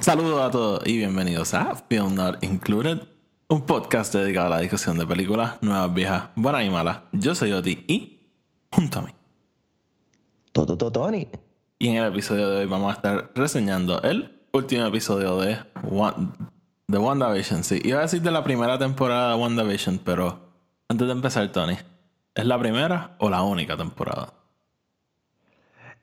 Saludos a todos y bienvenidos a Film Not Included, un podcast dedicado a la discusión de películas nuevas, viejas, buenas y malas. Yo soy Oti y junto a mí. Toto Totoni. Y en el episodio de hoy vamos a estar reseñando el último episodio de, One, de WandaVision. Sí, iba a decir de la primera temporada de WandaVision, pero antes de empezar, Tony, ¿es la primera o la única temporada?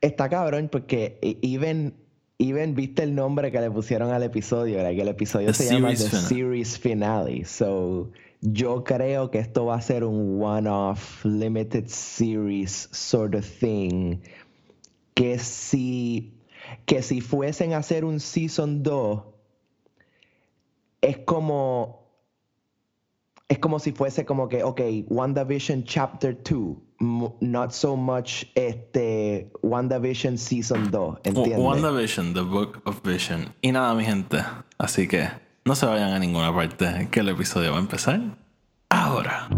Está cabrón porque even even viste el nombre que le pusieron al episodio, que el episodio se llama The Series Finale. So, yo creo que esto va a ser un one-off, limited series sort of thing. Que si, que si fuesen a hacer un season 2, es como es como si fuese como que, ok, WandaVision Chapter 2, not so much este WandaVision Season 2, ¿entiendes? WandaVision, The Book of Vision. Y nada, mi gente. Así que no se vayan a ninguna parte, que el episodio va a empezar ahora.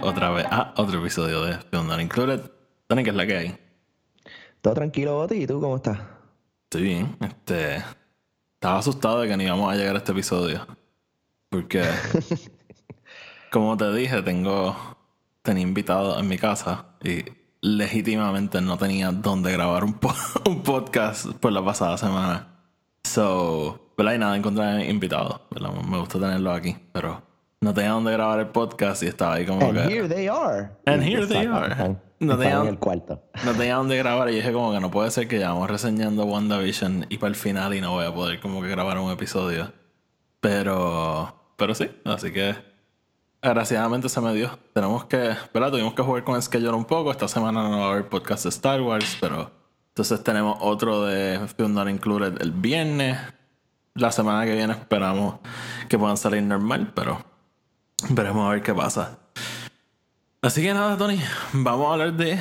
Otra vez a otro episodio de Film Not Included. Tony, ¿qué es la que hay? Todo tranquilo, Boti, ¿y tú cómo estás? Estoy bien. Este, estaba asustado de que ni íbamos a llegar a este episodio. Porque, como te dije, tengo tenía invitado en mi casa y legítimamente no tenía dónde grabar un, un podcast por la pasada semana. So, ¿verdad? Y nada, encontré invitado. Me gusta tenerlo aquí, pero no tenía dónde grabar el podcast y estaba ahí como And here they are. And here they are. no tenía, en el cuarto. no tenía dónde grabar y dije como que no puede ser que llevamos reseñando WandaVision y para el final y no voy a poder como que grabar un episodio. Pero, pero sí, así que agraciadamente se me dio. Tenemos que, ¿verdad? Tuvimos que jugar con el schedule un poco. Esta semana no va a haber podcast de Star Wars, pero entonces tenemos otro de Film Not Included el viernes. La semana que viene esperamos que puedan salir normal, pero Veremos a ver qué pasa. Así que nada, Tony, vamos a hablar de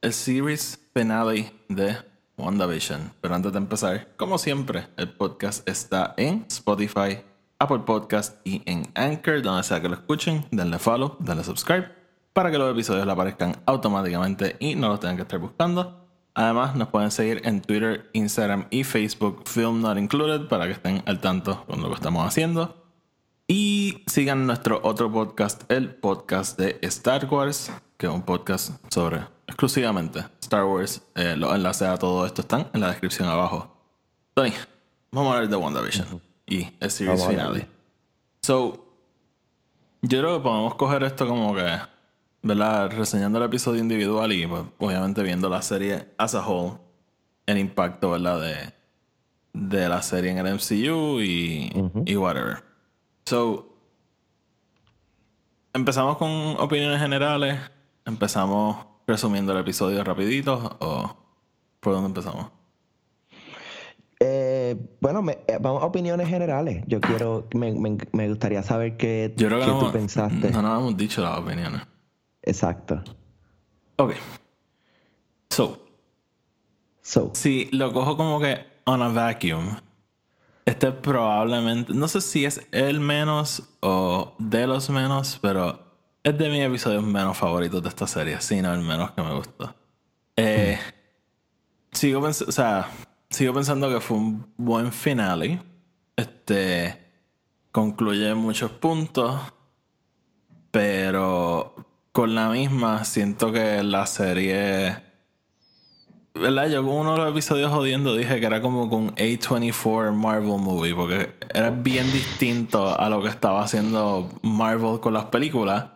el series finale de WandaVision. Pero antes de empezar, como siempre, el podcast está en Spotify, Apple Podcast y en Anchor, donde sea que lo escuchen. Denle follow, denle subscribe para que los episodios le aparezcan automáticamente y no los tengan que estar buscando. Además, nos pueden seguir en Twitter, Instagram y Facebook, Film Not Included, para que estén al tanto con lo que estamos haciendo. Y sigan nuestro otro podcast, el podcast de Star Wars, que es un podcast sobre exclusivamente Star Wars. Eh, los enlaces a todo esto están en la descripción abajo. Tony, vamos a hablar de WandaVision y el series finale. So, yo creo que podemos coger esto como que, ¿verdad? Reseñando el episodio individual y pues, obviamente viendo la serie as a whole, el impacto, ¿verdad? De, de la serie en el MCU y, y whatever. So, empezamos con opiniones generales. Empezamos resumiendo el episodio rapidito o por dónde empezamos? Eh, bueno, eh, vamos a opiniones generales. Yo quiero, me, me, gustaría saber qué, qué tú pensaste. No nos hemos dicho las opiniones. Exacto. Ok. So. So. Si lo cojo como que on a vacuum, este probablemente, no sé si es el menos o de los menos, pero es de mis episodios menos favoritos de esta serie, sino el menos que me gustó. Eh, sigo, sea, sigo pensando que fue un buen finale. Este concluye muchos puntos, pero con la misma siento que la serie ¿verdad? Yo con uno de los episodios jodiendo dije que era como con A24 Marvel Movie, porque era bien distinto a lo que estaba haciendo Marvel con las películas.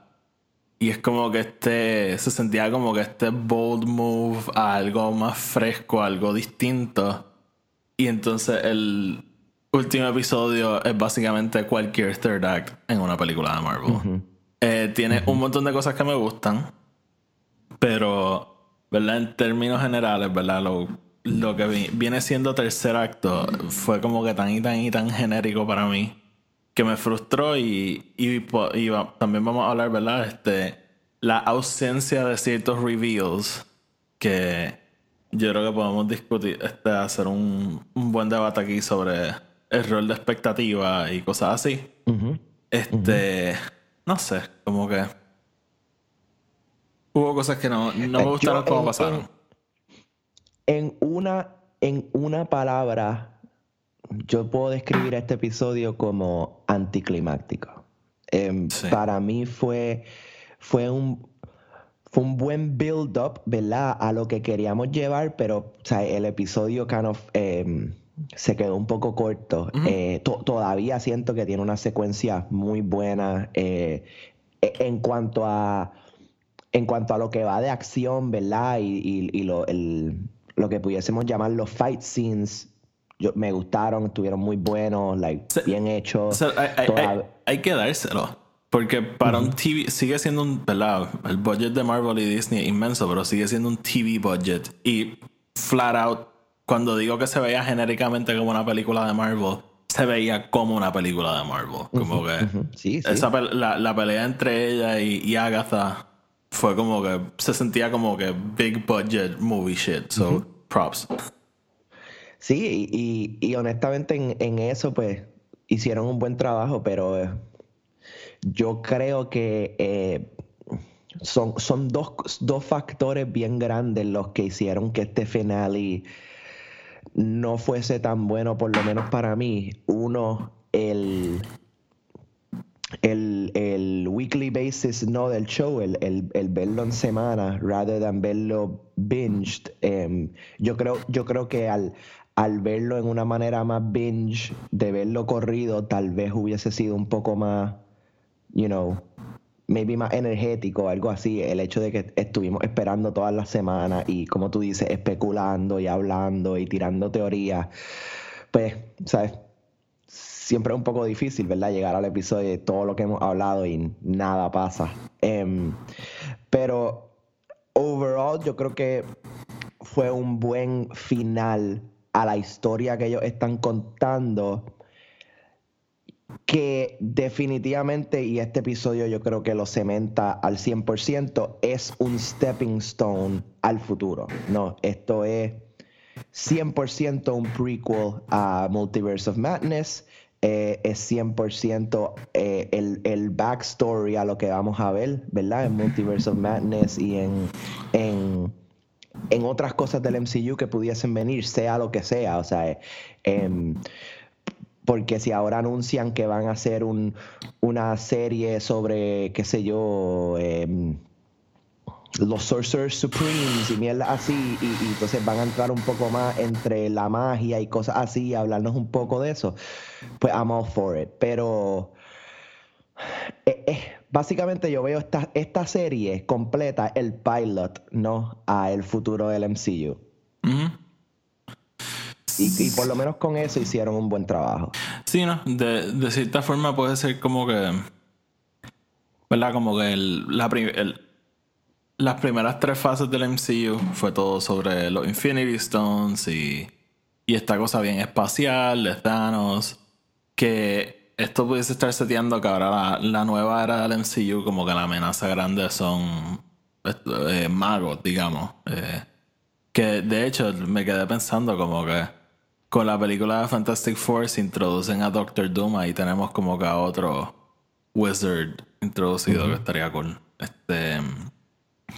Y es como que este se sentía como que este bold move a algo más fresco, algo distinto. Y entonces el último episodio es básicamente cualquier third act en una película de Marvel. Eh, tiene un montón de cosas que me gustan. Pero, ¿verdad? En términos generales, ¿verdad? Lo, lo que viene siendo tercer acto fue como que tan y tan y tan genérico para mí que me frustró y, y, también vamos a hablar, ¿verdad? Este, la ausencia de ciertos reveals que yo creo que podemos discutir, este, hacer un, un buen debate aquí sobre el rol de expectativa y cosas así. Este, no sé, como que hubo cosas que no, no me eh, gustaron como pasaron. En, una, en una palabra, yo puedo describir este episodio como anticlimáctico. Em, para mí fue, fue un fue un buen build-up, ¿verdad? A lo que queríamos llevar, pero el episodio kind of, em, se quedó un poco corto. Eh, todavía siento que tiene una secuencia muy buena eh, e, en cuanto a en cuanto a lo que va de acción, ¿verdad? Y, lo, lo, que pudiésemos llamar los fight scenes, yo, me gustaron, estuvieron muy buenos, like, bien hechos. hay, que dárselo. Porque para un TV sigue siendo un, ¿verdad? El budget de Marvel y Disney es inmenso, pero sigue siendo un TV budget. Y flat out cuando digo que se veía genéricamente como una película de Marvel, se veía como una película de Marvel. Como que la, pelea entre ella y, Agatha fue como que se sentía como que big budget movie shit. So, props. Sí, y, honestamente en, eso pues hicieron un buen trabajo, pero eh, yo creo que eh, son, son dos, dos factores bien grandes los que hicieron que este finale no fuese tan bueno, por lo menos para mí. Uno, el, el, weekly basis no del show, el, el, verlo en semana, rather than verlo binged. Em, yo, creo, yo creo que al, al verlo en una manera más binge, de verlo corrido, tal vez hubiese sido un poco más, you know, maybe más energético, algo así, el hecho de que estuvimos esperando todas las semanas y como tú dices, especulando y hablando y tirando teorías, pues, ¿sabes? Siempre es un poco difícil, ¿verdad? Llegar al episodio de todo lo que hemos hablado y nada pasa. Em, pero, overall, yo creo que fue un buen final a la historia que ellos están contando que definitivamente, y este episodio yo creo que lo cementa al 100%, es un stepping stone al futuro. No, esto es 100% un prequel a Multiverse of Madness. Eh, es 100% eh, el, el, backstory a lo que vamos a ver, ¿verdad? En Multiverse of Madness y en, en, en otras cosas del MCU que pudiesen venir, sea lo que sea. O sea, eh, porque si ahora anuncian que van a hacer un, una serie sobre, qué sé yo, em, los Sorcerers Supremes y mierda así, y, entonces van a entrar un poco más entre la magia y cosas así, y hablarnos un poco de eso, pues I'm all for it. Pero eh, eh, básicamente yo veo esta, esta serie completa, el pilot, ¿no? A el futuro del MCU. Y, por lo menos con eso hicieron un buen trabajo. Sí, ¿no? De, cierta forma puede ser como que. ¿Verdad? Como que el, la las primeras tres fases del MCU fue todo sobre los Infinity Stones y, y esta cosa bien espacial de Thanos. Que esto pudiese estar seteando que ahora la, nueva era del MCU, como que la amenaza grande son eh, magos, digamos. Eh, que de hecho me quedé pensando como que con la película de Fantastic Four se introducen a Doctor Doom y tenemos como que a otro wizard introducido que estaría con este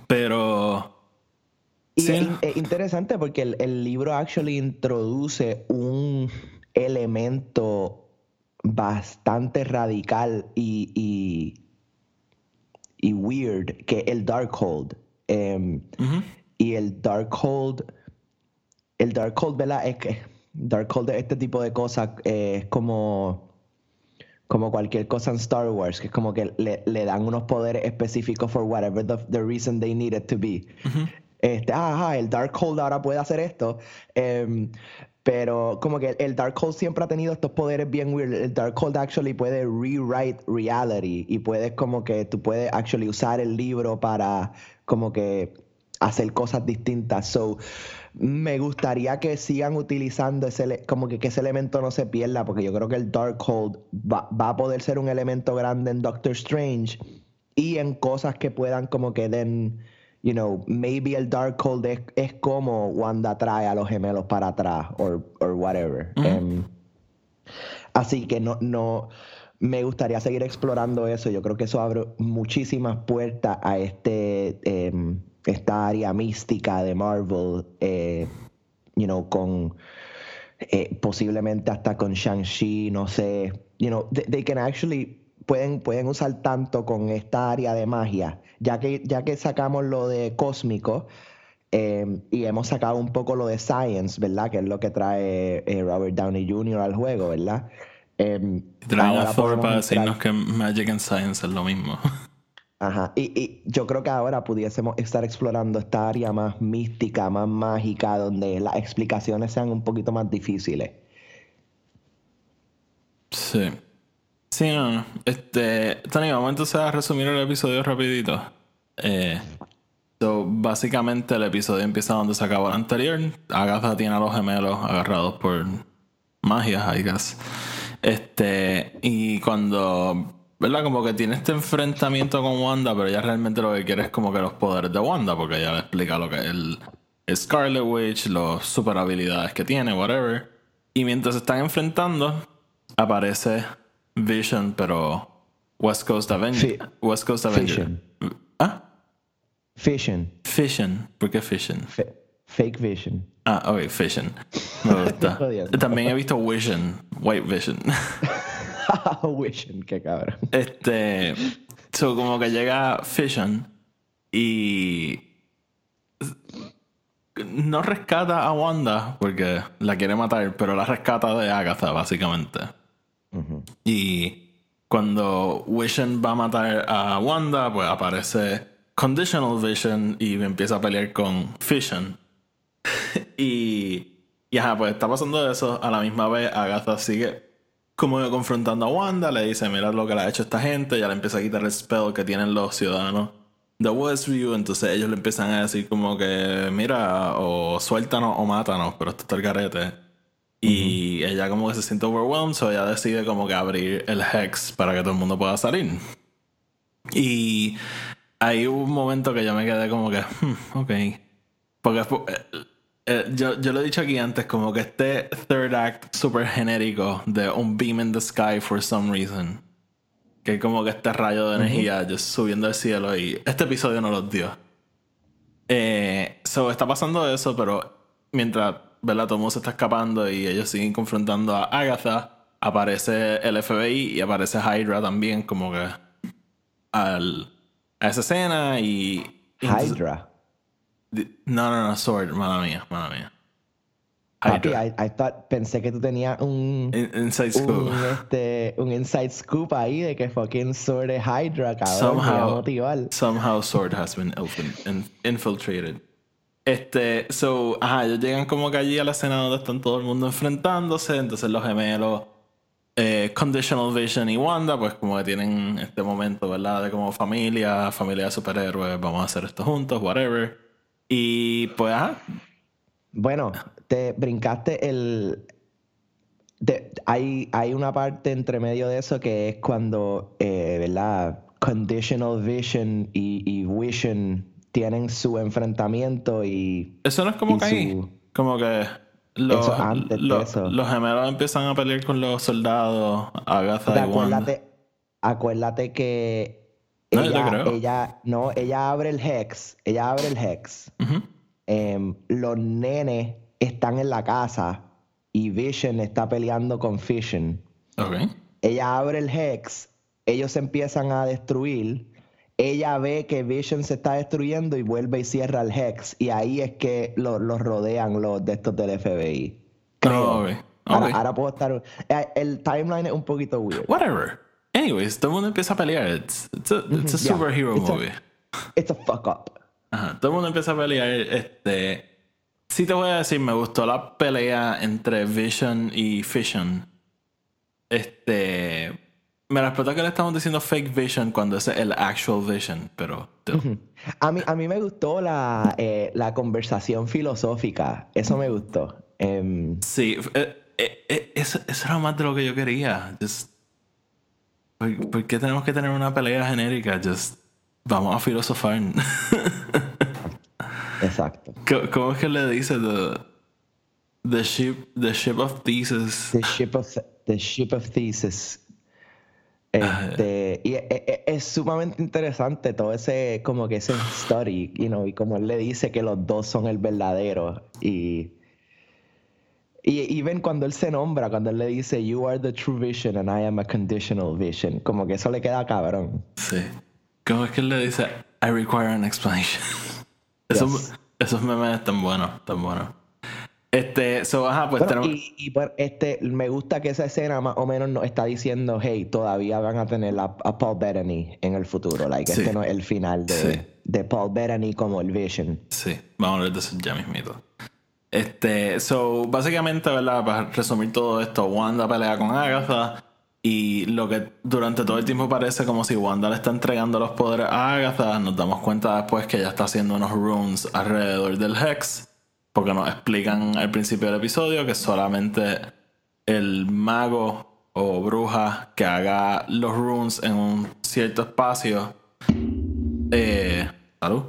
pero y es, interesante porque el, libro actually introduce un elemento bastante radical y, y, weird que el Darkhold em, y el Darkhold el Darkhold ¿verdad? es que Darkhold, este tipo de cosas eh, es como, como cualquier cosa en Star Wars, que es como que le, dan unos poderes específicos for whatever the, reason they need it to be. este, ajá, el Darkhold ahora puede hacer esto. Em, pero como que el Darkhold siempre ha tenido estos poderes bien weird. El Darkhold actually puede rewrite reality y puedes como que tú puedes actually usar el libro para como que hacer cosas distintas. So, me gustaría que sigan utilizando ese, como que, ese elemento no se pierda, porque yo creo que el Darkhold va, va a poder ser un elemento grande en Doctor Strange y en cosas que puedan como que den, you know, maybe el Darkhold es, es como Wanda trae a los gemelos para atrás, or, or whatever. Em, así que no, no, me gustaría seguir explorando eso. Yo creo que eso abre muchísimas puertas a este... Em, esta área mística de Marvel, eh, you know, con eh, posiblemente hasta con Shang-Chi, no sé, you know, they, can actually pueden, pueden usar tanto con esta área de magia, ya que, ya que sacamos lo de cósmico em, y hemos sacado un poco lo de science, ¿verdad? Que es lo que trae eh, Robert Downey Jr. al juego, ¿verdad? Eh, Trae a Thor para decirnos que Magic and Science es lo mismo. Ajá, y, yo creo que ahora pudiésemos estar explorando esta área más mística, más mágica, donde las explicaciones sean un poquito más difíciles. Sí. Sí, no, no. Este, Tony, vamos entonces a resumir el episodio rapidito. Eh, básicamente el episodio empieza donde se acabó el anterior. Agatha tiene a los gemelos agarrados por magia, I guess. Este, y cuando ¿verdad? Como que tiene este enfrentamiento con Wanda, pero ella realmente lo que quiere es como que los poderes de Wanda, porque ella le explica lo que es el Scarlet Witch, las super habilidades que tiene, whatever. Y mientras se están enfrentando, aparece Vision, pero West Coast Avenger. West Coast Avenger. ¿Ah? Fission. Fission. ¿Por qué Fission? fake Vision. Ah, ok, Fission. Me gusta. También he visto Vision, White Vision. Vision, qué cabrón. Este. So, como que llega Fission y. No rescata a Wanda porque la quiere matar, pero la rescata de Agatha, básicamente. Y cuando Vision va a matar a Wanda, pues aparece Conditional Vision y empieza a pelear con Fission. y. Y ajá, pues está pasando eso. A la misma vez, Agatha sigue como confrontando a Wanda, le dice, mira lo que le ha hecho esta gente, ya le empieza a quitar el spell que tienen los ciudadanos de Westview, entonces ellos le empiezan a decir como que, mira, o suéltanos o mátanos, pero esto está el carete. Y ella como que se siente overwhelmed, so ella decide como que abrir el hex para que todo el mundo pueda salir. Y ahí hubo un momento que yo me quedé como que, hmm, ok. Porque eh, yo, yo lo he dicho aquí antes, como que este third act super genérico de un beam in the sky for some reason. Que como que este rayo de energía subiendo al cielo y este episodio no lo dio. Eh, so está pasando eso, pero mientras ¿verdad? todo el mundo se está escapando y ellos siguen confrontando a Agatha, aparece el FBI y aparece Hydra también, como que al, a esa escena y. Hydra. No, no, no, Sword, mala mía, mala mía. Papi, I, I thought, pensé que tú tenías un, inside scoop. Un, este, un inside scoop ahí de que fucking Sword es Hydra, cabrón. Somehow, somehow Sword has been infiltrated. Este, so, ajá, ellos llegan como que allí a la escena donde están todo el mundo enfrentándose, entonces los gemelos eh, Conditional Vision y Wanda, pues como que tienen este momento, ¿verdad? De como familia, familia de superhéroes, vamos a hacer esto juntos, whatever. Y pues, Bueno, te brincaste el. hay, hay una parte entre medio de eso que es cuando, eh, ¿verdad? Conditional Vision y, Vision tienen su enfrentamiento y. Eso no es como que ahí. Como que. Los, los gemelos empiezan a pelear con los soldados, Agatha y acuérdate, Acuérdate que ella, ella, no, ella abre el hex, ella abre el hex. Em, los nenes están en la casa y Vision está peleando con Fission. Ella abre el hex, ellos empiezan a destruir. Ella ve que Vision se está destruyendo y vuelve y cierra el hex. Y ahí es que los rodean los de estos del FBI. Creo. ahora, puedo estar. Eh, el timeline es un poquito weird. Whatever. Anyways, todo el mundo empieza a pelear. It's, it's a, it's a superhero movie. it's a fuck up. Ajá, todo el mundo empieza a pelear. Este. Sí te voy a decir, me gustó la pelea entre Vision y Fission. Este. me explota que le estamos diciendo fake vision cuando es el actual vision, pero... a, mí, a mí me gustó la, eh, la conversación filosófica, eso me gustó. Em, sí, eh, eh, eso, era más de lo que yo quería. ¿Por, qué tenemos que tener una pelea genérica? Just, vamos a filosofar. Exacto. ¿Cómo es que le dice the, the ship the ship of thesis? The ship of the ship of thesis. Este, y e, e, es, sumamente interesante todo ese, como que ese story, you know, y como él le dice que los dos son el verdadero. Y, y even cuando él se nombra, cuando él le dice, You are the true vision and I am a conditional vision, como que eso le queda cabrón. Sí. ¿Cómo es que él le dice, I require an explanation? Esos, esos memes están buenos, están buenos. Este, so, ajá, pues tenemos... y, pues, este, me gusta que esa escena más o menos nos está diciendo, hey, todavía van a tener a, Paul Bettany en el futuro. Like, este no es el final de, de, Paul Bettany como el Vision. Sí, vamos a ver de eso ya mismito. Este, so, básicamente, ¿verdad? Para resumir todo esto, Wanda pelea con Agatha. Y lo que durante todo el tiempo parece como si Wanda le está entregando los poderes a Agatha, nos damos cuenta después que ella está haciendo unos runes alrededor del Hex, porque nos explican al principio del episodio que solamente el mago o bruja que haga los runes en un cierto espacio, eh, salud,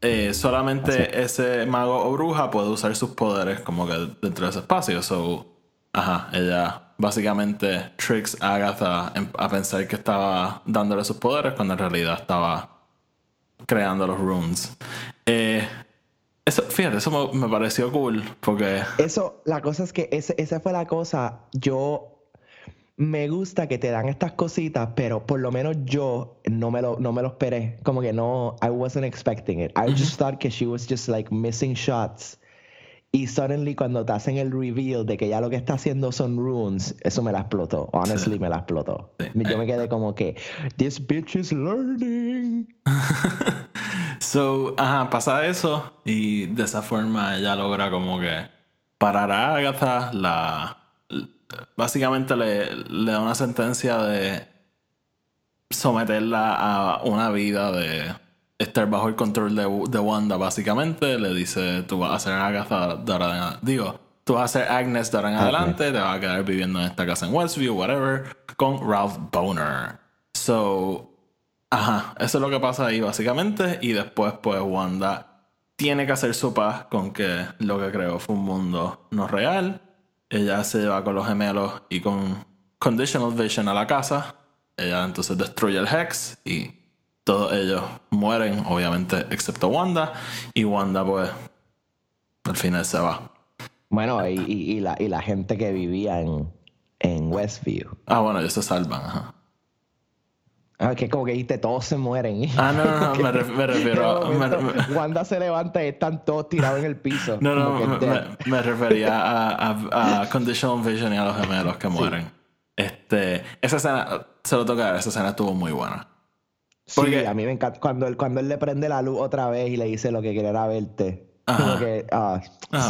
eh, solamente ese mago o bruja puede usar sus poderes como que dentro de ese espacio. So, ajá, ella básicamente tricks a Agatha a pensar que estaba dándole sus poderes cuando en realidad estaba creando los runes. Eh, eso, fíjate, eso me, pareció cool porque... Eso, la cosa es que esa fue la cosa, yo me gusta que te dan estas cositas, pero por lo menos yo no me lo, no me lo esperé. Como que no, I wasn't expecting it. I just thought que she was just like missing shots y suddenly cuando te hacen el reveal de que ya lo que está haciendo son runes, eso me la explotó. Honestly, me la explotó. Yo me quedé como que, this bitch is learning. so, ajá, pasa eso y de esa forma ella logra como que parar a Agatha, la... Básicamente le, le da una sentencia de someterla a una vida de estar bajo el control de, de, Wanda, básicamente. Le dice: Tú vas a ser Agatha de ahora Digo, tú vas a ser Agnes de ahora en adelante, te vas a quedar viviendo en esta casa en Westview, whatever, con Ralph Boner. So, ajá, eso es lo que pasa ahí, básicamente. Y después, pues, Wanda tiene que hacer su paz con que lo que creó fue un mundo no real. Ella se lleva con los gemelos y con Conditional Vision a la casa. Ella entonces destruye el Hex y todos ellos mueren, obviamente, excepto Wanda. Y Wanda, pues, al final se va. Bueno, y, y, la, y la gente que vivía en, en Westview. Ah, bueno, ellos se salvan, ajá. Ah, que como que dijiste, todos se mueren. Ah, no, no, no me, refiero a... Wanda se levanta y están todos tirados en el piso. No, no, me, refería a, a, Conditional Vision y a los gemelos que mueren. Este, esa escena, se lo toca esa escena estuvo muy buena. Sí, a mí me encanta. Cuando él, cuando él le prende la luz otra vez y le dice lo que quiere era verte. Como que, ah,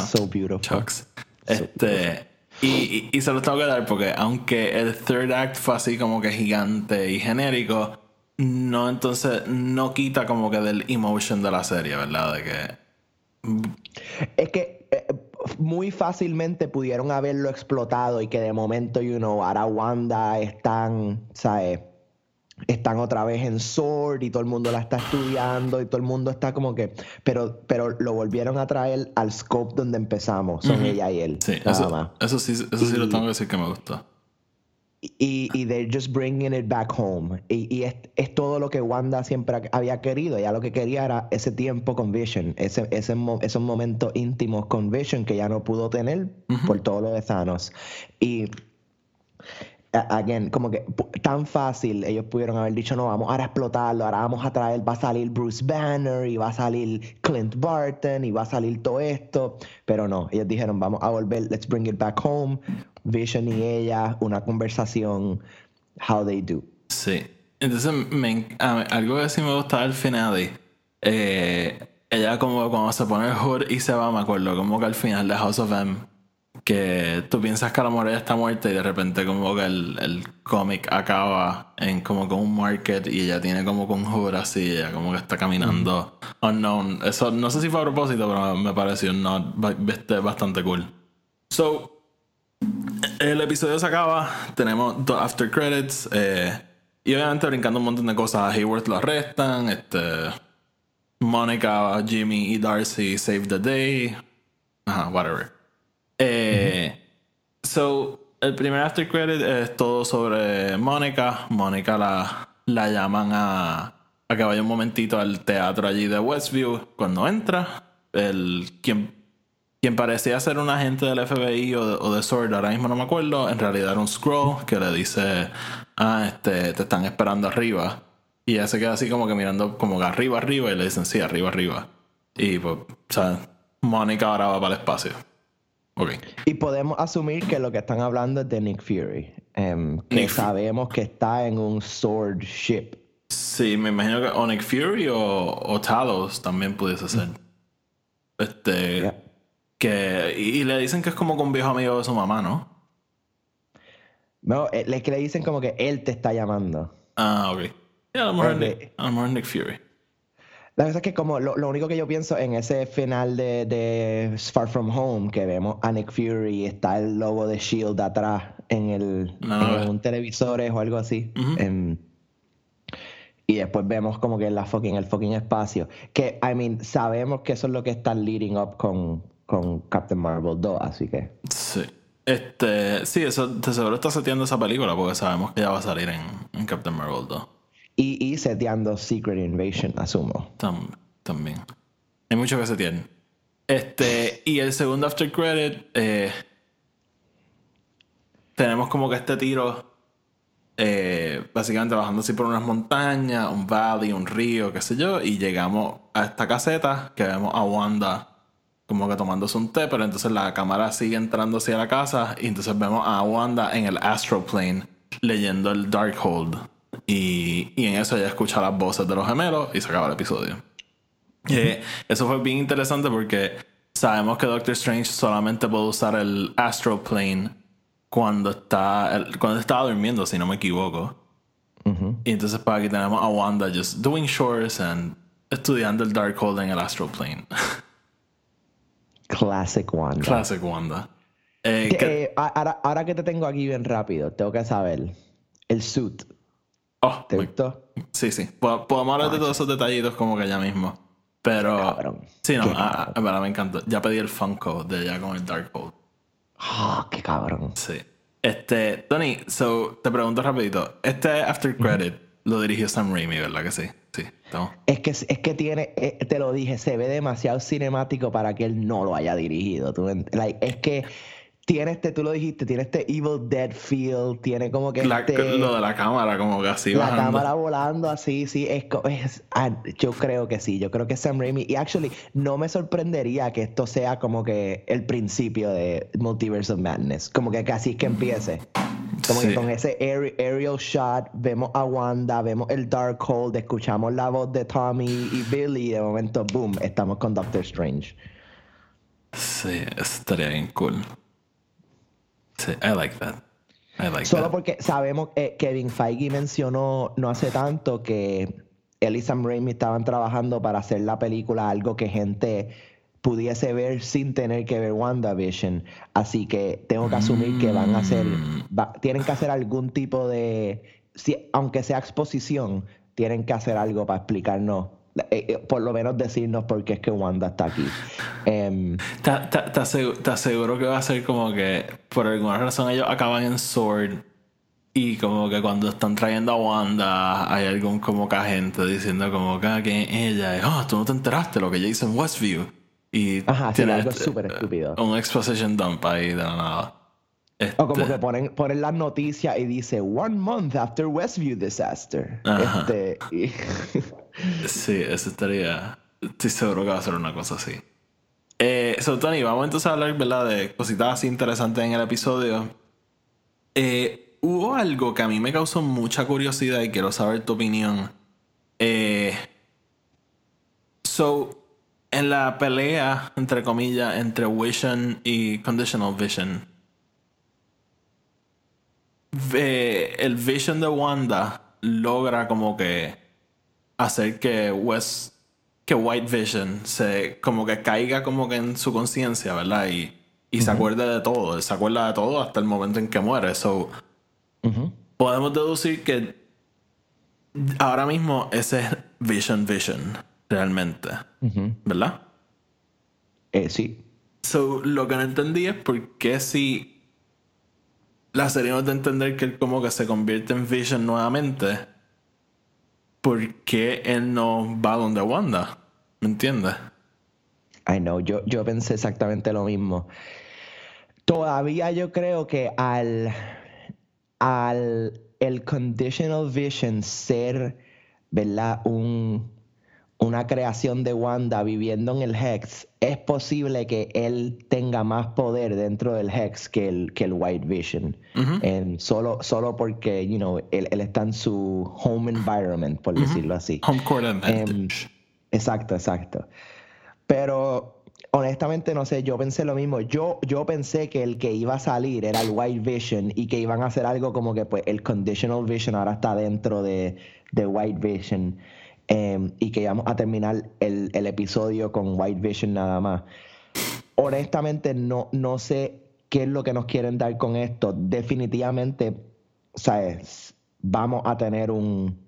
so beautiful. Chucks. Este. Y, y, se lo tengo que dar porque, aunque el third act fue así como que gigante y genérico, no, entonces, no quita como que del emotion de la serie, ¿verdad? De que. Es que eh, muy fácilmente pudieron haberlo explotado y que de momento, you know, ahora Wanda están, ¿sabes? Están otra vez en Sword y todo el mundo la está estudiando y todo el mundo está como que, pero, pero lo volvieron a traer al scope donde empezamos, son ella y él. Sí, eso, sí, eso sí lo tengo que decir que me gustó. Y, y they're just bringing it back home. Y, y es, es, todo lo que Wanda siempre había querido. Ella lo que quería era ese tiempo con Vision, ese, ese, esos momentos íntimos con Vision que ya no pudo tener por todo lo de Thanos. Y again, como que tan fácil ellos pudieron haber dicho, no, vamos a explotarlo, ahora vamos a traer, va a salir Bruce Banner y va a salir Clint Barton y va a salir todo esto, pero no, ellos dijeron, vamos a volver, let's bring it back home, Vision y ella, una conversación, how they do. Sí, entonces algo que sí me gusta al final, eh, ella como cuando se pone el hood y se va, me acuerdo, como que al final de House of M que tú piensas que la mujer está muerta y de repente como que el, el cómic acaba en como con un market y ella tiene como con un así, ella como que está caminando unknown. Eso no sé si fue a propósito, pero me pareció no, bastante cool. So, el episodio se acaba, tenemos dos after credits eh, y obviamente brincando un montón de cosas. Hayworth lo arrestan, este, Monica, Jimmy y Darcy save the day. Ajá, whatever. Eh, So, el primer after credit es todo sobre Mónica. Mónica la, la llaman a, a que vaya un momentito al teatro allí de Westview. Cuando entra, el quien, quien parecía ser un agente del FBI o de, Sword, ahora mismo no me acuerdo, en realidad era un scroll que le dice, ah, este, te están esperando arriba. Y ella se queda así como que mirando como que arriba, arriba, y le dicen, sí, arriba, arriba. Y pues, o sea, Mónica ahora va para el espacio. Y podemos asumir que lo que están hablando es de Nick Fury. Em, que sabemos que está en un sword ship. Sí, me imagino que o Nick Fury o, Talos también pudiese ser. Este. Que. Y, le dicen que es como con un viejo amigo de su mamá, ¿no? No, es eh, que le dicen como que él te está llamando. Ah, ok. a lo mejor eh, Nick Fury. La verdad es que como lo, único que yo pienso en ese final de, Far From Home, que vemos a Nick Fury y está el logo de Shield atrás en el en un televisor o algo así. Em, y después vemos como que en la fucking, el fucking espacio. Que, I mean, sabemos que eso es lo que está leading up con, con Captain Marvel 2, así que. Sí. Este, sí, eso de seguro está seteando esa película porque sabemos que ya va a salir en, en Captain Marvel 2. Y, seteando Secret Invasion, asumo. también. Hay mucho que setear. Este, y el segundo after credit, eh, tenemos como que este tiro, eh, básicamente bajando así por unas montañas, un valley, un río, qué sé yo, y llegamos a esta caseta que vemos a Wanda como que tomándose un té, pero entonces la cámara sigue entrando hacia la casa y entonces vemos a Wanda en el astral plane leyendo el Darkhold y, y en eso ella escucha las voces de los gemelos y se acaba el episodio. Eh, eso fue bien interesante porque sabemos que Doctor Strange solamente puede usar el Astral Plane cuando está cuando estaba durmiendo, si no me equivoco. Y entonces para pues, aquí tenemos a Wanda just doing chores and estudiando el Darkhold en el Astral Plane. Classic Wanda. Classic Wanda. Eh, eh, ahora, ahora que te tengo aquí bien rápido, tengo que saber el suit Oh, ¿Te gustó? Sí, sí. Podemos hablar de todos esos detallitos como que ya mismo. Pero. Sí, no, ah, en verdad me encantó. Ya pedí el Funko de ya con el Darkhold. Ah, qué cabrón. Sí. Este, Tony, so, te pregunto rapidito. Este After Credit lo dirigió Sam Raimi, ¿verdad que sí? Sí. Es que, es que tiene, eh, te lo dije, se ve demasiado cinemático para que él no lo haya dirigido. like, es que tiene este, tú lo dijiste, tiene este Evil Dead feel, tiene como que este, lo de la cámara, como que así La cámara volando así, sí, es, es ah, yo creo que sí, yo creo que Sam Raimi, y actually, no me sorprendería que esto sea como que el principio de Multiverse of Madness, como que casi es que empiece. Como que con ese aerial shot, vemos a Wanda, vemos el Dark Hold, escuchamos la voz de Tommy y Billy, y de momento, boom, estamos con Doctor Strange. Sí, estaría bien cool. Sí, I like that. I like Solo porque sabemos que Kevin Feige mencionó no hace tanto que él y Sam Raimi estaban trabajando para hacer la película algo que gente pudiese ver sin tener que ver WandaVision. Así que tengo que asumir que van a hacer, mm. tienen que hacer algún tipo de, si, aunque sea exposición, tienen que hacer algo para explicarnos eh, eh, por lo menos decirnos por qué es que Wanda está aquí. Em, ¿Te, aseguro, que va a ser como que por alguna razón ellos acaban en Sword y como que cuando están trayendo a Wanda hay algún como que agente diciendo como que, ah, ella es, oh, tú no te enteraste lo que ella hizo en Westview. Y Ajá, tiene algo súper estúpido. Un exposition dump ahí de la nada. O como este que ponen, ponen las noticias y dice One month after Westview disaster. Este, sí, eso estaría. Estoy seguro que va a ser una cosa así. Eh, so, Tony, vamos entonces a hablar ¿verdad? de cositas así interesantes en el episodio. Eh, hubo algo que a mí me causó mucha curiosidad y quiero saber tu opinión. Eh, so, en la pelea, entre comillas, entre Vision y Conditional Vision, el Vision de Wanda logra como que hacer que West, que White Vision se como que caiga como que en su conciencia, ¿verdad? Y, y se acuerde de todo, se acuerda de todo hasta el momento en que muere. So, podemos deducir que ahora mismo ese es Vision Vision, realmente. ¿Verdad? Eh, sí. So, lo que no entendí es por qué si la serie nos da a entender que él como que se convierte en Vision nuevamente, ¿por qué él no va donde Wanda? ¿Me entiendes? I know, yo, yo pensé exactamente lo mismo. Todavía yo creo que al al el conditional vision ser, ¿verdad? Un, una creación de Wanda viviendo en el Hex, es posible que él tenga más poder dentro del Hex que el, que el White Vision. solo, solo porque, you know, él, está en su home environment, por decirlo así. Home court em, exacto, exacto. Pero honestamente no sé, yo pensé lo mismo. Yo, yo pensé que el que iba a salir era el White Vision y que iban a hacer algo como que pues el Conditional Vision ahora está dentro de, de White Vision em, y que íbamos a terminar el, episodio con White Vision nada más. Honestamente no, no sé qué es lo que nos quieren dar con esto. Definitivamente, ¿sabes? Vamos a tener un,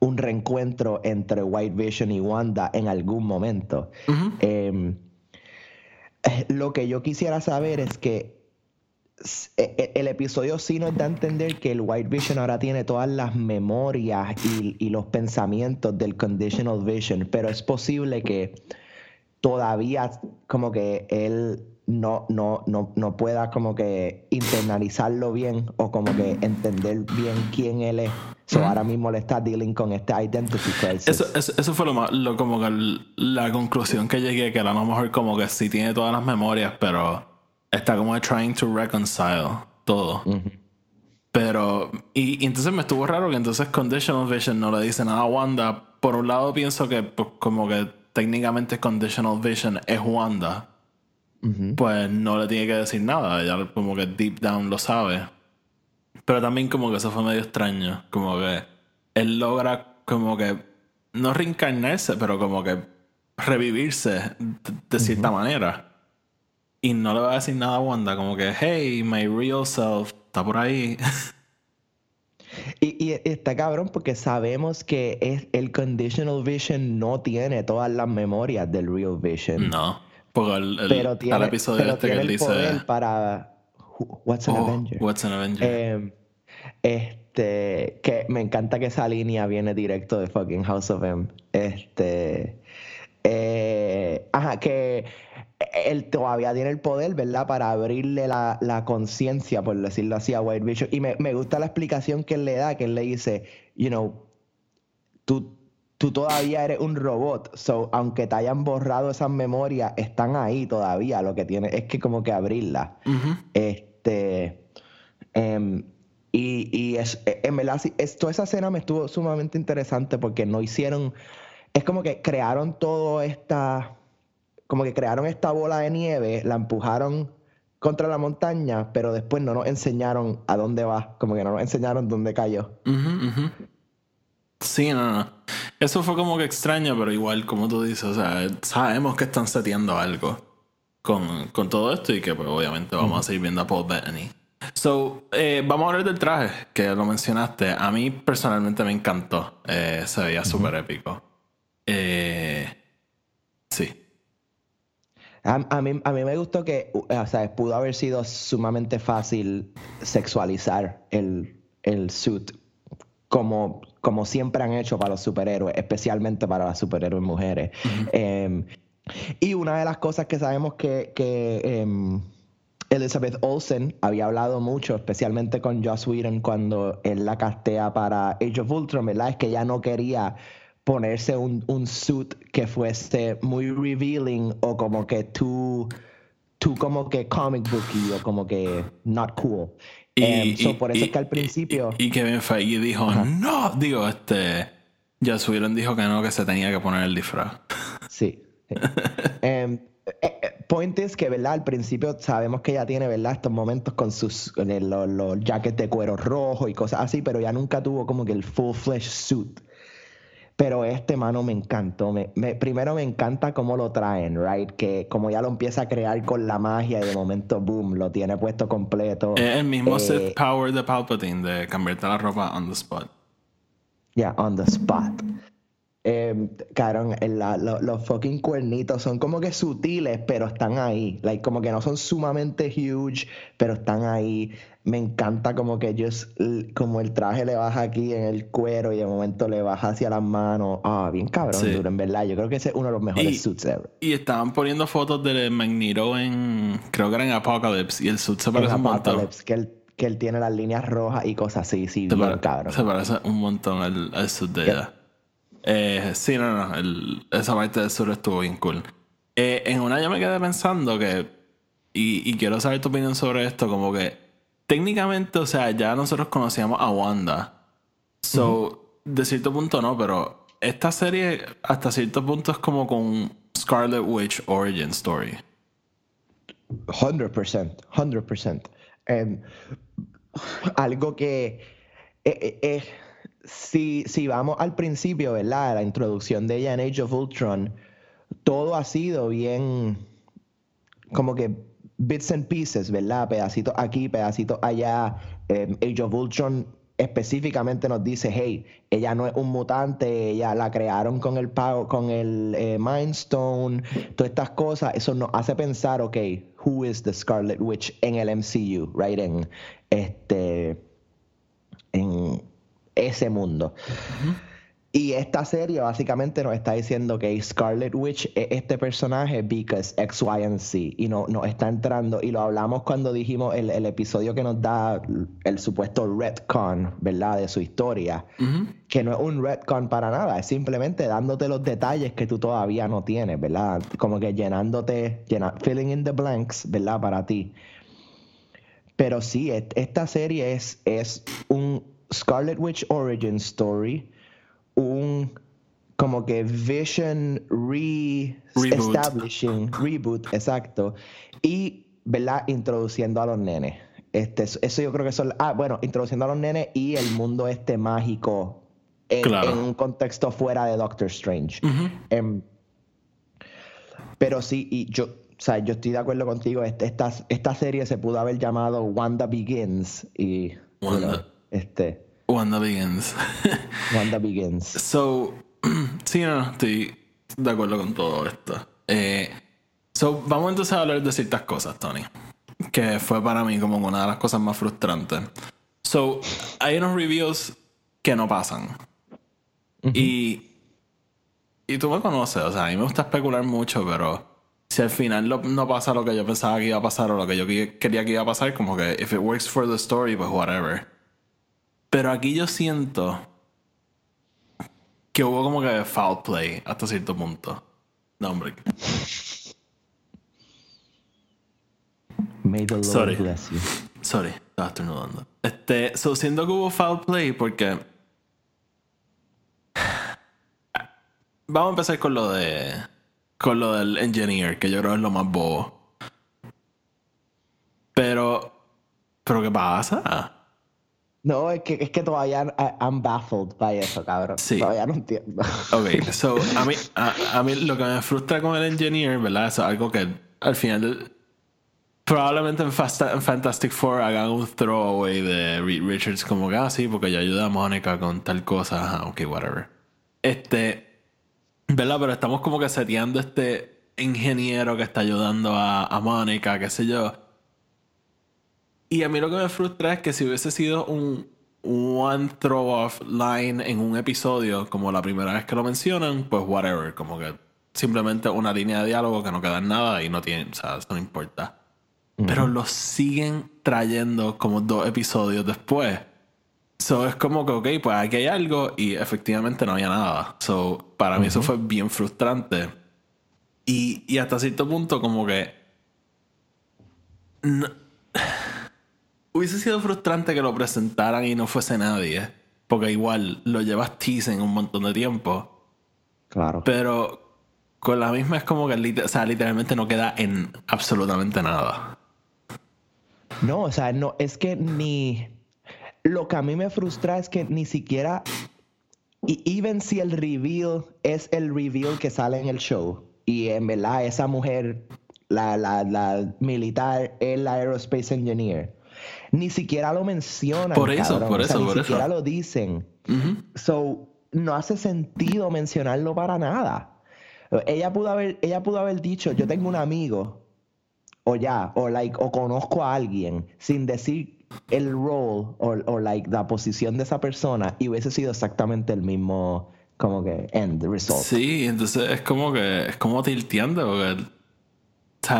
un reencuentro entre White Vision y Wanda en algún momento. Lo que yo quisiera saber es que el episodio sí nos da a entender que el White Vision ahora tiene todas las memorias y, los pensamientos del Conditional Vision, pero es posible que todavía como que él no, no, no, no pueda como que internalizarlo bien o como que entender bien quién él es. So, ahora mismo le está dealing con este identity crisis. Eso, eso, fue lo más, lo, como que la conclusión que llegué, que era a lo mejor como que sí tiene todas las memorias, pero está como trying to reconcile todo. Pero, y, entonces me estuvo raro que entonces Conditional Vision no le dice nada a Wanda. Por un lado pienso que pues, como que técnicamente Conditional Vision es Wanda. Pues no le tiene que decir nada. Ella como que deep down lo sabe. Pero también como que eso fue medio extraño. Como que él logra como que no reencarnarse, pero como que revivirse de, cierta manera. Y no le va a decir nada a Wanda, como que, hey, my real self está por ahí. Y, está cabrón porque sabemos que es, el Conditional Vision no tiene todas las memorias del Real Vision. No, porque el, pero tiene, episodio pero este que él dice... para What's an oh, Avenger? What's an Avenger? Em, este, que me encanta que esa línea viene directo de fucking House of M. Este, eh, ajá, que él todavía tiene el poder, ¿verdad? Para abrirle la, la conciencia, por decirlo así, a White Vision. Y me, me, gusta la explicación que él le da, que él le dice, you know, tú, tú todavía eres un robot, so aunque te hayan borrado esas memorias, están ahí todavía. Lo que tiene es que como que abrirlas. Este. Em, y, y es, en verdad, toda esa escena me estuvo sumamente interesante porque no hicieron. Es como que crearon todo esta. Como que crearon esta bola de nieve, la empujaron contra la montaña, pero después no nos enseñaron a dónde va. Como que no nos enseñaron dónde cayó. Sí, no, no. Eso fue como que extraño, pero igual, como tú dices, o sea, sabemos que están seteando algo con, con todo esto y que pues, obviamente vamos a seguir viendo a Paul Bettany. So, eh, vamos a hablar del traje, que lo mencionaste. A mí personalmente me encantó. Eh, se veía súper épico. Eh, sí. A, mí, a mí me gustó que, o sea, pudo haber sido sumamente fácil sexualizar el, el suit como, como siempre han hecho para los superhéroes, especialmente para las superhéroes mujeres. Em, y una de las cosas que sabemos que, que em, Elizabeth Olsen había hablado mucho, especialmente con Joss Whedon cuando él la castea para Age of Ultron, ¿verdad? Es que ella no quería ponerse un, un suit que fuese muy revealing o como que tú tú como que comic booky o como que not cool. Y, em, por eso es que al principio. Y, Kevin Feige dijo, no, digo, este. Ya subieron dijo que no, que se tenía que poner el disfraz. Sí. Em, eh, eh, point es que, ¿verdad? Al principio sabemos que ella tiene, ¿verdad? Estos momentos con sus los, los jackets de cuero rojo y cosas así, pero ya nunca tuvo como que el full flesh suit. Pero este mano me encantó. Me, primero me encanta cómo lo traen, right? Que como ya lo empieza a crear con la magia y de momento, boom, lo tiene puesto completo. Es el mismo eh, Power de Palpatine de cambiarte la ropa on the spot. Yeah, on the spot. Eh, los fucking cuernitos son como que sutiles, pero están ahí. Like, como que no son sumamente huge, pero están ahí. Me encanta como que ellos, como el traje le baja aquí en el cuero y de momento le baja hacia las manos. Ah, bien cabrón, duro, en verdad. Yo creo que ese es uno de los mejores suits ever. Y estaban poniendo fotos de Magneto en, creo que era en Apocalypse, y el suit se parece un montón. Que él, que él tiene las líneas rojas y cosas así, sí, bien cabrón. Se parece un montón al, suit de ella. Eh, sí, no, no, esa parte del sur estuvo bien cool. Eh, en una yo me quedé pensando que, y, quiero saber tu opinión sobre esto, como que técnicamente, o sea, ya nosotros conocíamos a Wanda. So, de cierto punto no, pero esta serie hasta cierto punto es como con Scarlet Witch Origin Story. 100%, 100%. Um, algo que... Eh, eh si, si vamos al principio, ¿verdad? La introducción de ella en Age of Ultron, todo ha sido bien como que bits and pieces, ¿verdad? Pedacitos aquí, pedacitos allá. Em, Age of Ultron específicamente nos dice, hey, ella no es un mutante, ella la crearon con el con el eh, Mind Stone, todas estas cosas, eso nos hace pensar, ok, who is the Scarlet Witch en el MCU, right? En este en ese mundo. Y esta serie básicamente nos está diciendo que Scarlet Witch es este personaje because X, Y, and Z. Y no, nos está entrando, y lo hablamos cuando dijimos el, episodio que nos da el supuesto retcon, ¿verdad? De su historia. Que no es un retcon para nada, es simplemente dándote los detalles que tú todavía no tienes, ¿verdad? Como que llenándote, filling in the blanks, ¿verdad? Para ti. Pero sí, esta serie es, es un Scarlet Witch Origin Story, un como que Vision re-establishing, reboot. exacto, y, ¿verdad? Introduciendo a los nenes. Este, eso yo creo que son, ah, bueno, introduciendo a los nenes y el mundo este mágico en, un contexto fuera de Doctor Strange. Em, pero sí, y yo, o sea, yo estoy de acuerdo contigo, este, esta, esta serie se pudo haber llamado Wanda Begins y... Wanda. Este. Wanda Begins. Wanda Begins. So, sí, no, estoy de acuerdo con todo esto. Eh, so, vamos entonces a hablar de ciertas cosas, Tony. Que fue para mí como una de las cosas más frustrantes. So, hay unos reviews que no pasan. Y. Y tú me conoces, o sea, a mí me gusta especular mucho, pero si al final no pasa lo que yo pensaba que iba a pasar o lo que yo quería que iba a pasar, como que if it works for the story, pues whatever. Pero aquí yo siento que hubo como que foul play hasta cierto punto. No, hombre. May the Lord Sorry. bless you. Sorry, estaba estornudando. Este, so siento que hubo foul play porque. Vamos a empezar con lo de. Con lo del engineer, que yo creo es lo más bobo. Pero. ¿Pero qué pasa? No, es que, es que todavía I'm baffled by eso, cabrón. Sí. Todavía no entiendo. Ok, so, a mí, a, mí lo que me frustra con el engineer, ¿verdad? Es algo que al final probablemente en, Fantastic Four hagan un throwaway de Reed Richards como que, ah, sí, porque ya ayuda a Mónica con tal cosa, ah, ok, whatever. Este, ¿verdad? Pero estamos como que seteando este ingeniero que está ayudando a, a Mónica, qué sé yo. Y a mí lo que me frustra es que si hubiese sido un one throw off line en un episodio, como la primera vez que lo mencionan, pues whatever, como que simplemente una línea de diálogo que no queda en nada y no tiene, o sea, eso no importa. Pero lo siguen trayendo como dos episodios después. So es como que, ok, pues aquí hay algo y efectivamente no había nada. So para mí eso fue bien frustrante. Y, y hasta cierto punto, como que. No, Hubiese sido frustrante que lo presentaran y no fuese nadie. Porque igual lo llevas teasing un montón de tiempo. Claro. Pero con la misma es como que o sea, literalmente no queda en absolutamente nada. No, o sea, no, es que ni. Lo que a mí me frustra es que ni siquiera. Y even si el reveal es el reveal que sale en el show, y en verdad esa mujer, la, la, la militar, es la aerospace engineer, ni siquiera lo mencionan. Por eso, por eso, ni siquiera lo dicen. So, no hace sentido mencionarlo para nada. Ella pudo haber, ella pudo haber dicho, yo tengo un amigo, o ya, o like, o conozco a alguien, sin decir el role o like la posición de esa persona, y hubiese sido exactamente el mismo, como que end result. Sí, entonces es como que, es como tilteando, porque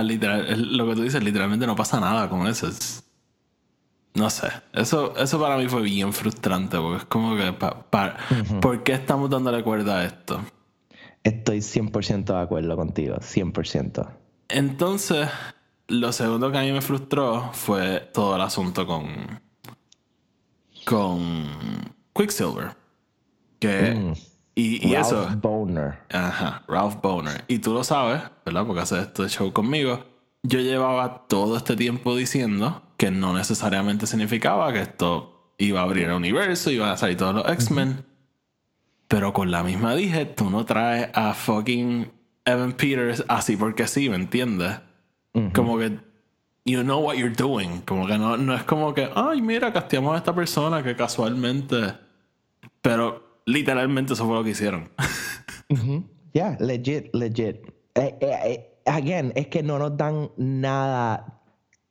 literal, lo que tú dices, literalmente no pasa nada con eso. No sé, eso, eso para mí fue bien frustrante, porque es como que, ¿por qué estamos dándole cuerda a esto? Estoy 100% de acuerdo contigo, 100%. Entonces, lo segundo que a mí me frustró fue todo el asunto con. con. Quicksilver. Que. Mm. Y, Ralph eso. Boner. Ajá, Ralph Boner. Y tú lo sabes, ¿verdad? Porque haces este show conmigo. Yo llevaba todo este tiempo diciendo que no necesariamente significaba que esto iba a abrir el universo, iban a salir todos los X-Men. Pero con la misma dije, tú no traes a fucking Evan Peters así porque sí, ¿me entiendes? Como que you know what you're doing. Como que no, no es como que, ay, mira, casteamos a esta persona que casualmente. Pero literalmente eso fue lo que hicieron. Yeah, legit, legit. Eh, eh, eh, again, es que no nos dan nada,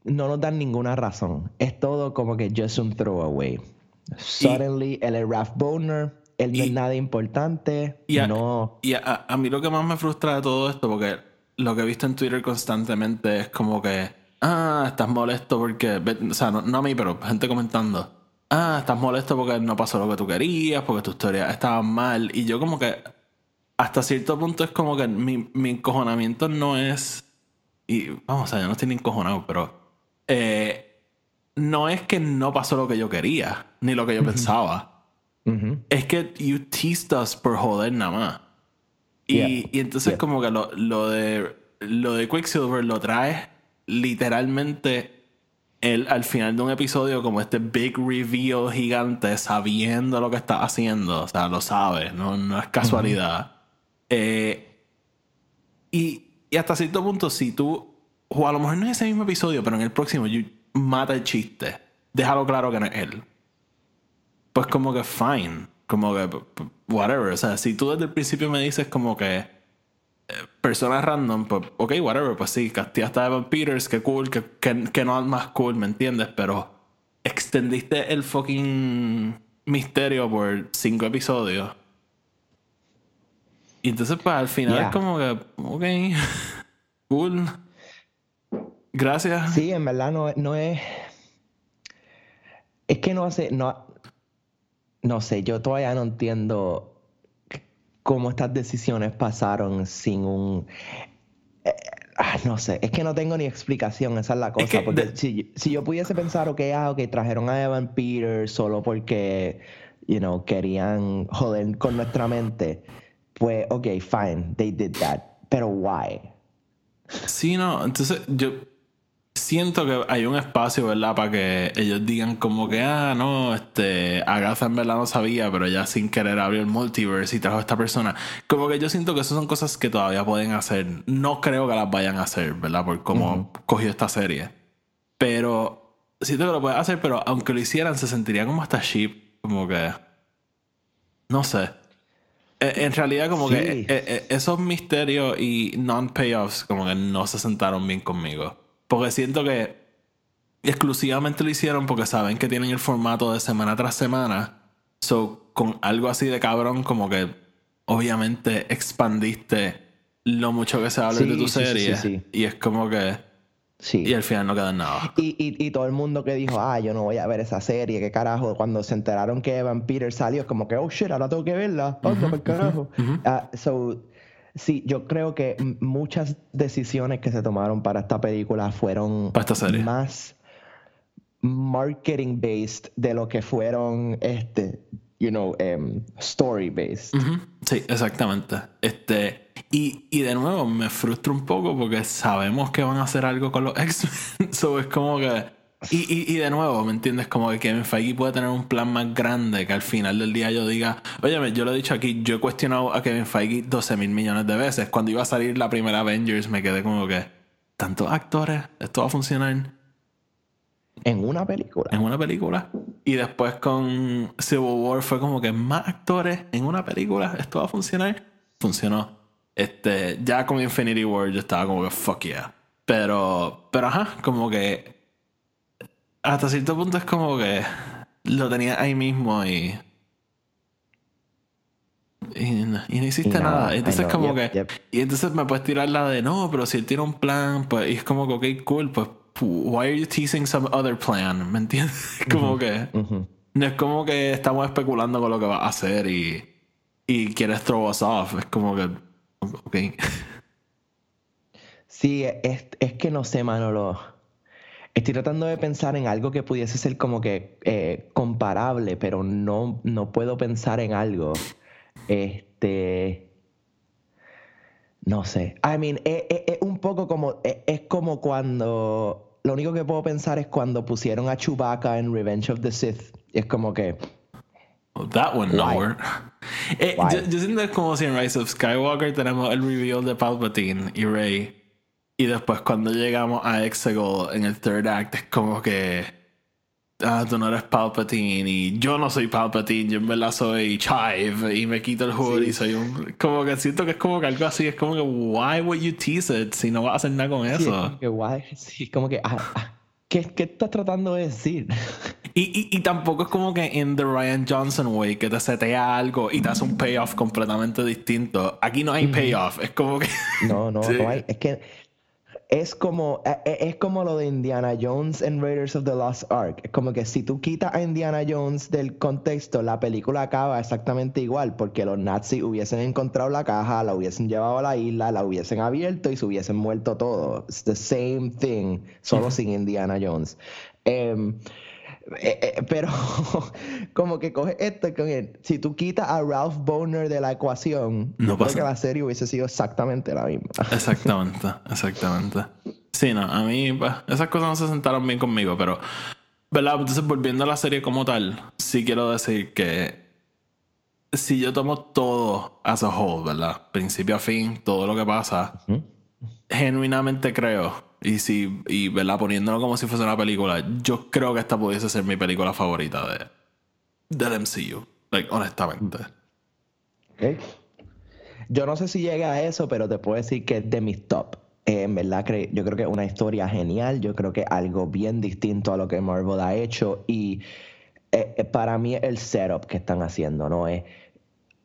no nos dan ninguna razón. Es todo como que just un throwaway. Suddenly, el Ralph Boner él no es nada importante. Y, a, no... y a, mí lo que más me frustra de todo esto, porque lo que he visto en Twitter constantemente es como que, ah, estás molesto porque, o sea, no, a mí, pero gente comentando, ah, estás molesto porque no pasó lo que tú querías, porque tu historia estaba mal. Y yo como que, hasta cierto punto es como que mi, mi encojonamiento no es, y vamos, o sea, yo no estoy ni encojonado, pero... Eh, no es que no pasó lo que yo quería, ni lo que yo pensaba es que you teased us por joder nada más. Y, y entonces como que lo, lo, de lo de Quicksilver lo trae literalmente al final de un episodio como este big reveal gigante sabiendo lo que está haciendo. O sea, lo sabe, no, no es casualidad. Eh, y, y, hasta cierto punto, si tú, o a lo mejor no es ese mismo episodio, pero en el próximo, you, mata el chiste. Déjalo claro que no es él pues como que fine. Como que, whatever. O sea, si tú desde el principio me dices como que eh, personas random, pues, ok, whatever, pues sí, castigaste a Evan Peters, que cool, que, que, no es más cool, ¿me entiendes? Pero extendiste el fucking misterio por cinco episodios. Y entonces, pues al final es como que, ok, cool. Gracias. Sí, en verdad no, no es. Es que no hace. No, no sé, yo todavía no entiendo cómo estas decisiones pasaron sin un... Eh, ah, no sé, es que no tengo ni explicación, esa es la cosa. porque si, yo pudiese pensar, ok, ah, ok, trajeron a Evan Peters solo porque, you know, querían joder con nuestra mente, pues, ok, fine, they did that. Pero, why? Sí, no, entonces yo siento que hay un espacio, ¿verdad? Para que ellos digan como que, ah, no, este, Agatha en verdad no sabía, pero ya sin querer abrió el multiverse y trajo a esta persona. Como que yo siento que esas son cosas que todavía pueden hacer. No creo que las vayan a hacer, ¿verdad? Por cómo cogió esta serie. Pero siento que lo pueden hacer, pero aunque lo hicieran, se sentiría como hasta cheap. Como que. No sé. E, en realidad, como que e, e, esos misterios y non-payoffs, como que no se sentaron bien conmigo. Porque siento que exclusivamente lo hicieron porque saben que tienen el formato de semana tras semana. So, con algo así de cabrón, como que obviamente expandiste lo mucho que se habla de tu serie. y es como que. Sí. Y al final no queda nada. Y, y, todo el mundo que dijo, ah, yo no voy a ver esa serie, qué carajo, cuando se enteraron que Evan Peter salió, es como que, oh shit, ahora tengo que verla, oh, qué carajo. Ah, so, Sí, yo creo que muchas decisiones que se tomaron para esta película fueron más marketing based de lo que fueron este you know, um, story based. Sí, exactamente. Este, y, y, de nuevo me frustra un poco porque sabemos que van a hacer algo con los X-Men. so es como que. Y, y, y, de nuevo, ¿me entiendes? Como que Kevin Feige puede tener un plan más grande que al final del día yo diga, oye, yo lo he dicho aquí, yo he cuestionado a Kevin Feige 12 mil millones de veces. Cuando iba a salir la primera Avengers me quedé como que, ¿tantos actores? ¿Esto va a funcionar? En una película. En una película. Y después con Civil War fue como que más actores en una película. ¿Esto va a funcionar? Funcionó. Este, ya con Infinity War yo estaba como que fuck yeah. Pero, pero ajá, como que hasta cierto punto es como que lo tenía ahí mismo y. Y no, hiciste nada. Entonces, como que. Y entonces me puedes tirar la de no, pero si él tiene un plan, pues. Y es como que, ok, cool, pues why are you teasing some other plan? ¿Me entiendes? como que no es como que estamos especulando con lo que va a hacer y, y quieres throw us off. Es como que, ok. Sí, es, es que no sé, Manolo. Estoy tratando de pensar en algo que pudiese ser como que eh, comparable, pero no, no puedo pensar en algo. Este. No sé. I mean, es, es un poco como. Es, como cuando lo único que puedo pensar es cuando pusieron a Chewbacca en Revenge of the Sith. Es como que. Oh, that one nowhere. Eh, yo, yo, siento es como si en Rise of Skywalker tenemos el reveal de Palpatine y Rey. Y después cuando llegamos a Exegol en el third act es como que ah, tú no eres Palpatine y yo no soy Palpatine, yo en verdad soy Chive y me quito el hood y soy un... Como que siento que es como que algo así, es como que why would you tease it si no vas a hacer nada con eso? Sí, como que why, sí, como que ah, ah, ¿qué, ¿qué, estás tratando de decir? Y, y, y, tampoco es como que en The Ryan Johnson way que te setea algo y te hace un payoff completamente distinto. Aquí no hay payoff, es como que... No, no, no hay, es que es como, e, e, es como lo de Indiana Jones en Raiders of the Lost Ark. Es como que si tú quitas a Indiana Jones del contexto, la película acaba exactamente igual, porque los nazis hubiesen encontrado la caja, la hubiesen llevado a la isla, la hubiesen abierto y se hubiesen muerto todo. It's the same thing, solo sin Indiana Jones. Em, eh, eh, pero como que coge esto con él. Si tú quitas a Ralph Boner de la ecuación, no pasa. que la serie hubiese sido exactamente la misma. Exactamente, exactamente. Sí, no, a mí pues, esas cosas no se sentaron bien conmigo, pero, ¿verdad? Entonces, volviendo a la serie como tal, sí quiero decir que si yo tomo todo as a whole, ¿verdad? Principio a fin, todo lo que pasa, genuinamente creo y si, y ¿verdad? poniéndolo como si fuese una película, yo creo que esta pudiese ser mi película favorita de, del MCU. Like, honestamente. Okay. Yo no sé si llega a eso, pero te puedo decir que es de mis top. Eh, en verdad, yo creo que es una historia genial. Yo creo que algo bien distinto a lo que Marvel ha hecho. Y eh, eh, para mí, el setup que están haciendo, ¿no? Es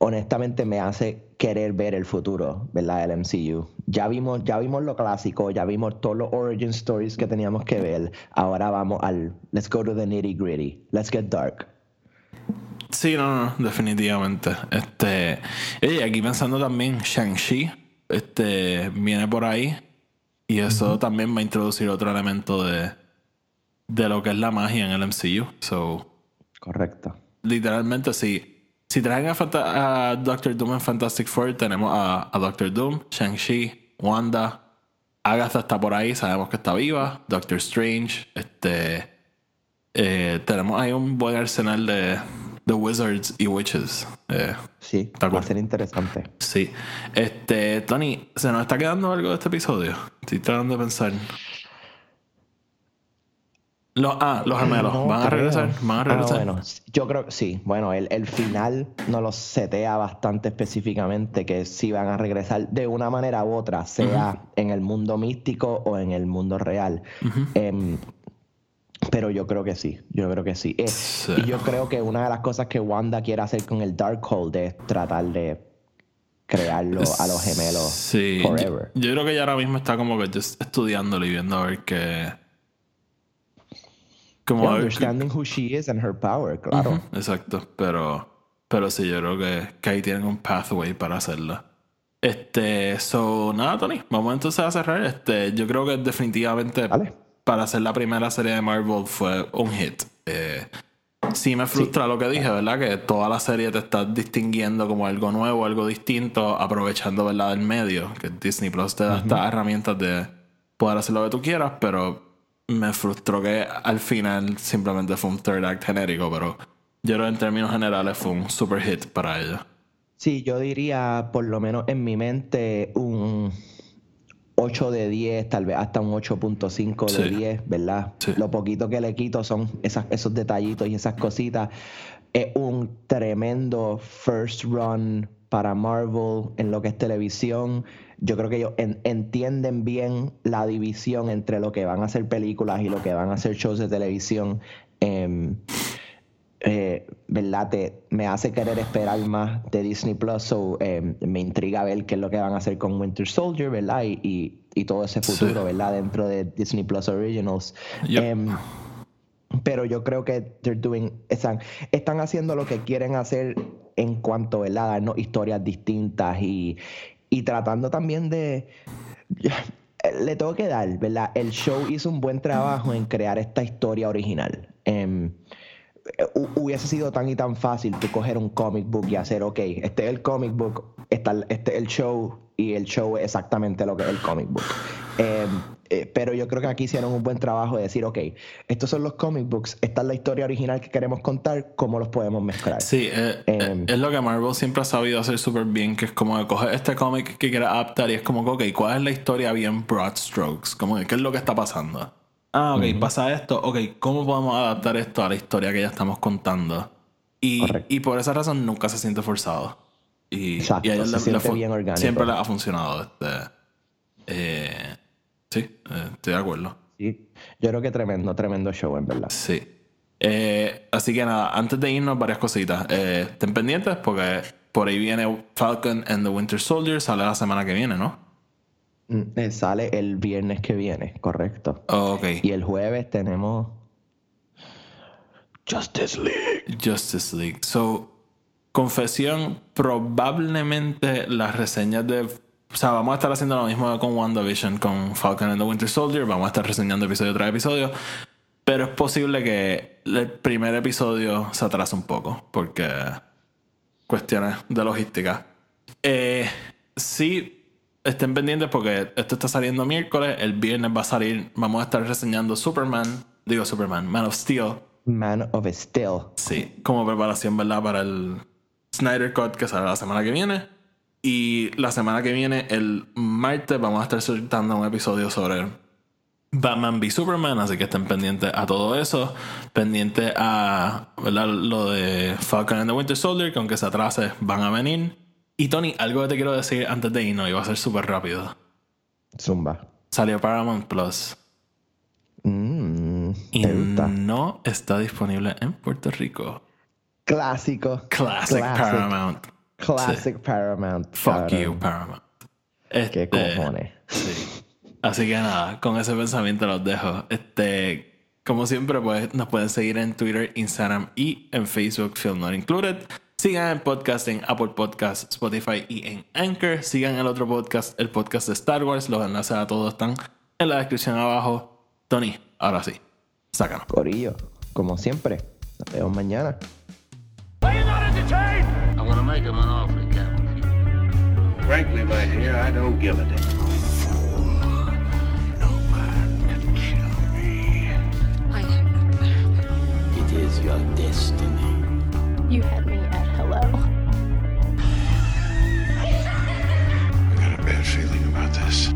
honestamente me hace querer ver el futuro, ¿verdad? El MCU. Ya vimos, ya vimos lo clásico, ya vimos todos los origin stories que teníamos que ver. Ahora vamos al let's go to the nitty gritty, let's get dark. Sí, no, no, definitivamente. Este, y aquí pensando también Shang-Chi, este, viene por ahí y eso también va a introducir otro elemento de, de lo que es la magia en el MCU. So, Correcto. Literalmente sí si traen a, Doctor Doom en Fantastic Four, tenemos a, Doctor Doom, Shang-Chi, Wanda, Agatha está por ahí, sabemos que está viva, Doctor Strange, este. Eh, tenemos ahí un buen arsenal de, de Wizards y Witches. Eh, sí, va a ser interesante. Sí. Este, Tony, ¿se nos está quedando algo de este episodio? Estoy tratando de pensar. Los, ah, los gemelos. ¿Van a regresar? ¿Van a ah, regresar? bueno, yo creo que sí. Bueno, el, el final nos lo setea bastante específicamente que sí van a regresar de una manera u otra, sea en el mundo místico o en el mundo real. Em, pero yo creo que sí, yo creo que sí. Eh, y yo creo que una de las cosas que Wanda quiere hacer con el Darkhold es tratar de crearlo a los gemelos sí. forever. Yo, yo, creo que ella ahora mismo está como que estudiándolo y viendo a ver qué como understanding who she is and her power, claro. exacto, pero, pero sí, yo creo que, que, ahí tienen un pathway para hacerlo. Este, so, nada, Tony, vamos entonces a cerrar. Este, yo creo que definitivamente para hacer la primera serie de Marvel fue un hit. Eh, sí me frustra lo que dije, ¿verdad? Que toda la serie te está distinguiendo como algo nuevo, algo distinto, aprovechando, ¿verdad? Del medio. Que Disney Plus te da estas herramientas de poder hacer lo que tú quieras, pero me frustró que al final simplemente fue un third act genérico, pero yo creo que en términos generales fue un super hit para ella. Sí, yo diría, por lo menos en mi mente, un 8 de 10, tal vez hasta un 8.5 de 10, ¿verdad? Lo poquito que le quito son esas, esos detallitos y esas cositas. Es un tremendo first run para Marvel en lo que es televisión. Yo creo que ellos entienden bien la división entre lo que van a ser películas y lo que van a ser shows de televisión. Em, eh, ¿verdad? Te, me hace querer esperar más de Disney Plus, so, eh, me intriga ver qué es lo que van a hacer con Winter Soldier, ¿verdad? Y, todo ese futuro, ¿verdad? Dentro de Disney Plus Originals. Em, pero yo creo que doing, están, están haciendo lo que quieren hacer en cuanto. Darnos historias distintas y, y tratando también de le tengo que dar, ¿verdad? El show hizo un buen trabajo en crear esta historia original. Em, hubiese sido tan y tan fácil tú coger un comic book y hacer, ok, este es el comic book, este es el show y el show es exactamente lo que es el comic book. Em, eh, pero yo creo que aquí hicieron un buen trabajo de decir, ok, estos son los comic books, esta es la historia original que queremos contar, ¿cómo los podemos mezclar? Sí, eh, em, es lo que Marvel siempre ha sabido hacer súper bien, que es como coger este cómic que quiere adaptar y es como, ok, ¿cuál es la historia bien broad strokes? Como, ¿Qué es lo que está pasando? Ah, ok, pasa esto. Ok, ¿cómo podemos adaptar esto a la historia que ya estamos contando? Y, y por esa razón nunca se siente forzado. Y, Exacto, y a se siente bien orgánico. Siempre le ha funcionado. Este, eh, sí, eh, estoy de acuerdo. Sí, yo creo que tremendo, tremendo show, en verdad. Sí. Eh, así que nada, antes de irnos, varias cositas. estén pendientes porque por ahí viene Falcon and the Winter Soldier, sale la semana que viene, ¿no? Mm, eh, sale el viernes que viene, correcto. Oh, ok. Y el jueves tenemos Justice League. Justice League. So, confesión, probablemente las reseñas de... O sea, vamos a estar haciendo lo mismo con WandaVision, con Falcon and the Winter Soldier. Vamos a estar reseñando episodio tras episodio. Pero es posible que el primer episodio se atrase un poco. Porque... Cuestiones de logística. Eh, sí, estén pendientes porque esto está saliendo miércoles. El viernes va a salir. Vamos a estar reseñando Superman. Digo Superman, Man of Steel. Man of Steel. Sí, como preparación, ¿verdad? Para el Snyder Cut que sale la semana que viene. Y la semana que viene, el martes, vamos a estar soltando un episodio sobre Batman v Superman. Así que estén pendientes a todo eso. Pendientes a ¿verdad? lo de Falcon and the Winter Soldier, que aunque se atrase, van a venir. Y Tony, algo que te quiero decir antes de irnos, y va a ser súper rápido. Zumba. Salió Paramount Plus. Mm, y no está disponible en Puerto Rico. Clásico. Classic, Paramount. Classic Paramount. Fuck you, Paramount. Qué este, cojones. Sí. Así que nada, con ese pensamiento los dejo. Este, como siempre, pues nos pueden seguir en Twitter, Instagram y en Facebook, Film Not Included. Sigan el podcast en Apple Podcasts, Spotify y en Anchor. Sigan el otro podcast, el podcast de Star Wars. Los enlaces a todos están en la descripción abajo. Tony, ahora sí, sácanos. Corillo, como siempre, nos vemos mañana. make him an awfully captain. Frankly, my dear, I don't give a damn. It is your destiny. You had me at hello. I got a bad feeling about this.